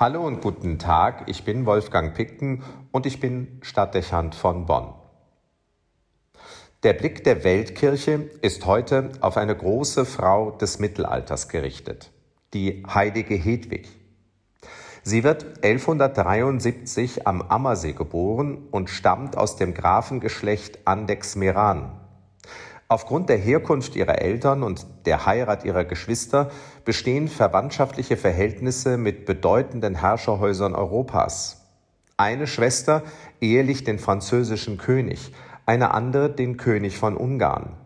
Hallo und guten Tag, ich bin Wolfgang Picken und ich bin Stadtdechant von Bonn. Der Blick der Weltkirche ist heute auf eine große Frau des Mittelalters gerichtet, die heilige Hedwig. Sie wird 1173 am Ammersee geboren und stammt aus dem Grafengeschlecht Andex-Meran. Aufgrund der Herkunft ihrer Eltern und der Heirat ihrer Geschwister bestehen verwandtschaftliche Verhältnisse mit bedeutenden Herrscherhäusern Europas. Eine Schwester ehelich den französischen König, eine andere den König von Ungarn.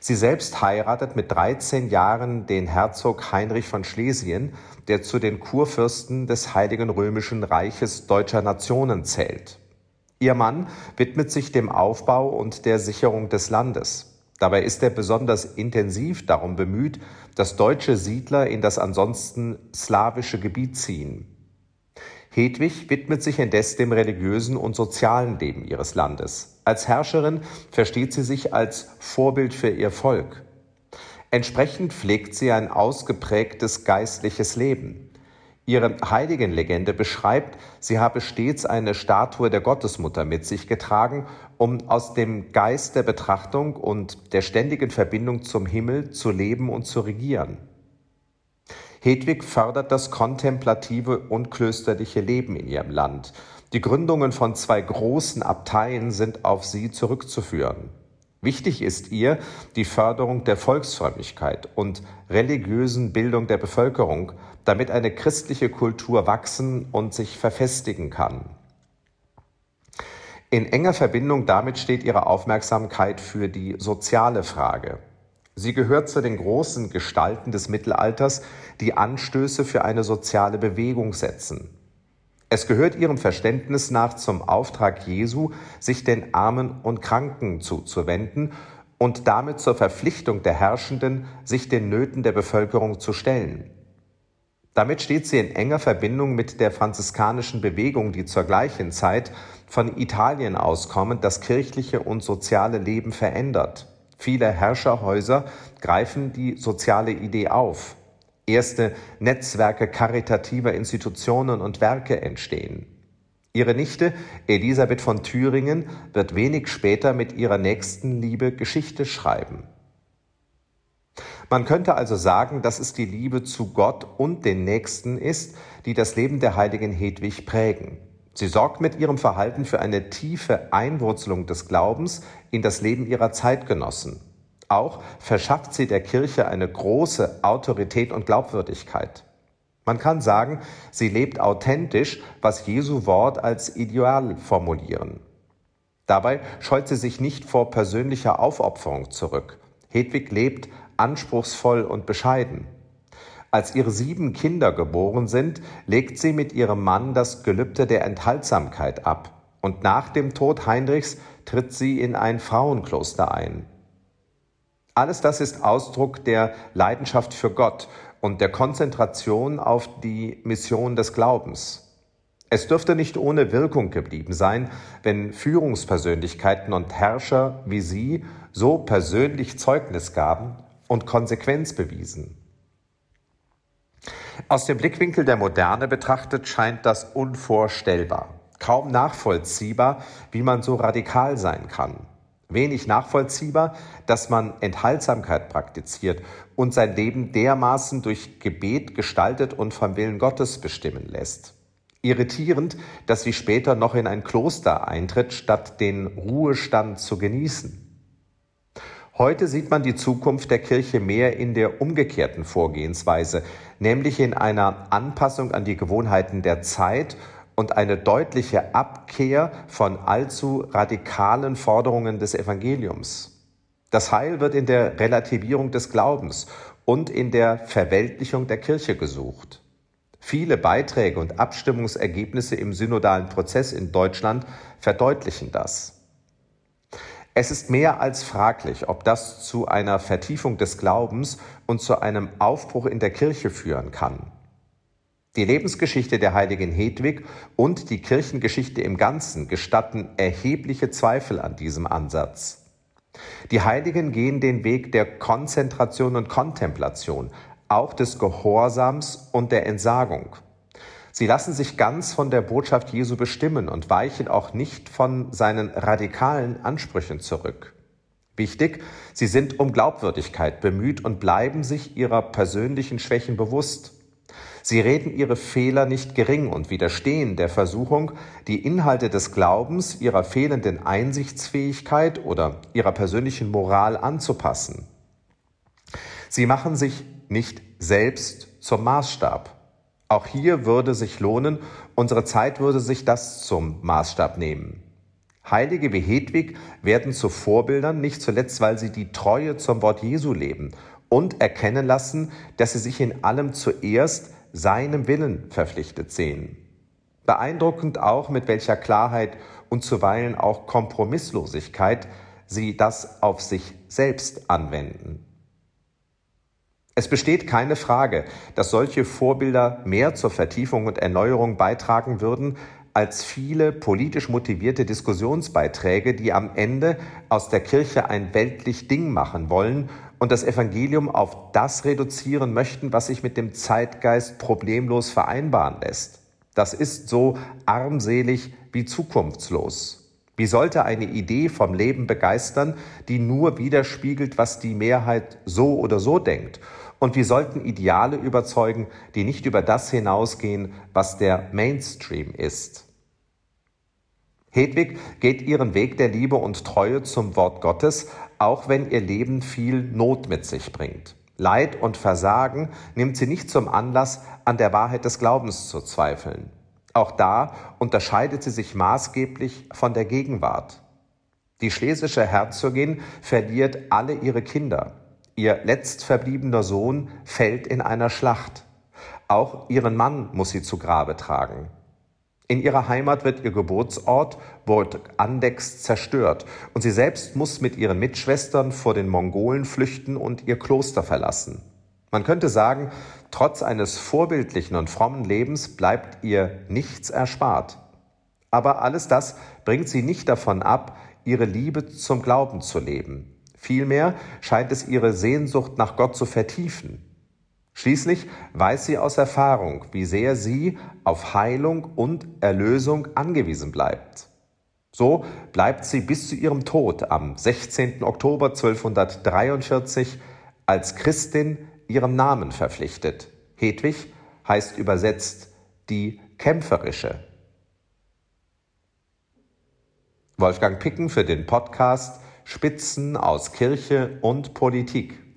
Sie selbst heiratet mit 13 Jahren den Herzog Heinrich von Schlesien, der zu den Kurfürsten des Heiligen Römischen Reiches deutscher Nationen zählt. Ihr Mann widmet sich dem Aufbau und der Sicherung des Landes. Dabei ist er besonders intensiv darum bemüht, dass deutsche Siedler in das ansonsten slawische Gebiet ziehen. Hedwig widmet sich indes dem religiösen und sozialen Leben ihres Landes. Als Herrscherin versteht sie sich als Vorbild für ihr Volk. Entsprechend pflegt sie ein ausgeprägtes geistliches Leben. Ihre Heiligenlegende beschreibt, sie habe stets eine Statue der Gottesmutter mit sich getragen, um aus dem Geist der Betrachtung und der ständigen Verbindung zum Himmel zu leben und zu regieren. Hedwig fördert das kontemplative und klösterliche Leben in ihrem Land. Die Gründungen von zwei großen Abteien sind auf sie zurückzuführen. Wichtig ist ihr die Förderung der Volksfrömmigkeit und religiösen Bildung der Bevölkerung, damit eine christliche Kultur wachsen und sich verfestigen kann. In enger Verbindung damit steht ihre Aufmerksamkeit für die soziale Frage. Sie gehört zu den großen Gestalten des Mittelalters, die Anstöße für eine soziale Bewegung setzen. Es gehört ihrem Verständnis nach zum Auftrag Jesu, sich den Armen und Kranken zuzuwenden und damit zur Verpflichtung der Herrschenden, sich den Nöten der Bevölkerung zu stellen. Damit steht sie in enger Verbindung mit der franziskanischen Bewegung, die zur gleichen Zeit von Italien auskommend das kirchliche und soziale Leben verändert. Viele Herrscherhäuser greifen die soziale Idee auf. Erste Netzwerke karitativer Institutionen und Werke entstehen. Ihre Nichte Elisabeth von Thüringen wird wenig später mit ihrer nächsten Liebe Geschichte schreiben. Man könnte also sagen, dass es die Liebe zu Gott und den Nächsten ist, die das Leben der heiligen Hedwig prägen. Sie sorgt mit ihrem Verhalten für eine tiefe Einwurzelung des Glaubens in das Leben ihrer Zeitgenossen. Auch verschafft sie der Kirche eine große Autorität und Glaubwürdigkeit. Man kann sagen, sie lebt authentisch, was Jesu Wort als Ideal formulieren. Dabei scheut sie sich nicht vor persönlicher Aufopferung zurück. Hedwig lebt anspruchsvoll und bescheiden. Als ihre sieben Kinder geboren sind, legt sie mit ihrem Mann das Gelübde der Enthaltsamkeit ab. Und nach dem Tod Heinrichs tritt sie in ein Frauenkloster ein. Alles das ist Ausdruck der Leidenschaft für Gott und der Konzentration auf die Mission des Glaubens. Es dürfte nicht ohne Wirkung geblieben sein, wenn Führungspersönlichkeiten und Herrscher wie Sie so persönlich Zeugnis gaben und Konsequenz bewiesen. Aus dem Blickwinkel der Moderne betrachtet scheint das unvorstellbar, kaum nachvollziehbar, wie man so radikal sein kann. Wenig nachvollziehbar, dass man Enthaltsamkeit praktiziert und sein Leben dermaßen durch Gebet gestaltet und vom Willen Gottes bestimmen lässt. Irritierend, dass sie später noch in ein Kloster eintritt, statt den Ruhestand zu genießen. Heute sieht man die Zukunft der Kirche mehr in der umgekehrten Vorgehensweise, nämlich in einer Anpassung an die Gewohnheiten der Zeit und eine deutliche Abkehr von allzu radikalen Forderungen des Evangeliums. Das Heil wird in der Relativierung des Glaubens und in der Verweltlichung der Kirche gesucht. Viele Beiträge und Abstimmungsergebnisse im synodalen Prozess in Deutschland verdeutlichen das. Es ist mehr als fraglich, ob das zu einer Vertiefung des Glaubens und zu einem Aufbruch in der Kirche führen kann. Die Lebensgeschichte der heiligen Hedwig und die Kirchengeschichte im Ganzen gestatten erhebliche Zweifel an diesem Ansatz. Die Heiligen gehen den Weg der Konzentration und Kontemplation, auch des Gehorsams und der Entsagung. Sie lassen sich ganz von der Botschaft Jesu bestimmen und weichen auch nicht von seinen radikalen Ansprüchen zurück. Wichtig, sie sind um Glaubwürdigkeit bemüht und bleiben sich ihrer persönlichen Schwächen bewusst. Sie reden ihre Fehler nicht gering und widerstehen der Versuchung, die Inhalte des Glaubens ihrer fehlenden Einsichtsfähigkeit oder ihrer persönlichen Moral anzupassen. Sie machen sich nicht selbst zum Maßstab. Auch hier würde sich lohnen, unsere Zeit würde sich das zum Maßstab nehmen. Heilige wie Hedwig werden zu Vorbildern, nicht zuletzt, weil sie die Treue zum Wort Jesu leben und erkennen lassen, dass sie sich in allem zuerst seinem Willen verpflichtet sehen. Beeindruckend auch, mit welcher Klarheit und zuweilen auch Kompromisslosigkeit sie das auf sich selbst anwenden. Es besteht keine Frage, dass solche Vorbilder mehr zur Vertiefung und Erneuerung beitragen würden als viele politisch motivierte Diskussionsbeiträge, die am Ende aus der Kirche ein weltlich Ding machen wollen und das Evangelium auf das reduzieren möchten, was sich mit dem Zeitgeist problemlos vereinbaren lässt. Das ist so armselig wie zukunftslos. Wie sollte eine Idee vom Leben begeistern, die nur widerspiegelt, was die Mehrheit so oder so denkt? Und wie sollten Ideale überzeugen, die nicht über das hinausgehen, was der Mainstream ist? Hedwig geht ihren Weg der Liebe und Treue zum Wort Gottes, auch wenn ihr Leben viel Not mit sich bringt. Leid und Versagen nimmt sie nicht zum Anlass, an der Wahrheit des Glaubens zu zweifeln. Auch da unterscheidet sie sich maßgeblich von der Gegenwart. Die schlesische Herzogin verliert alle ihre Kinder. Ihr letztverbliebener Sohn fällt in einer Schlacht. Auch ihren Mann muss sie zu Grabe tragen. In ihrer Heimat wird ihr Geburtsort Burg Andex zerstört und sie selbst muss mit ihren Mitschwestern vor den Mongolen flüchten und ihr Kloster verlassen. Man könnte sagen, trotz eines vorbildlichen und frommen Lebens bleibt ihr nichts erspart. Aber alles das bringt sie nicht davon ab, ihre Liebe zum Glauben zu leben. Vielmehr scheint es ihre Sehnsucht nach Gott zu vertiefen. Schließlich weiß sie aus Erfahrung, wie sehr sie auf Heilung und Erlösung angewiesen bleibt. So bleibt sie bis zu ihrem Tod am 16. Oktober 1243 als Christin ihrem Namen verpflichtet. Hedwig heißt übersetzt die Kämpferische. Wolfgang Picken für den Podcast Spitzen aus Kirche und Politik.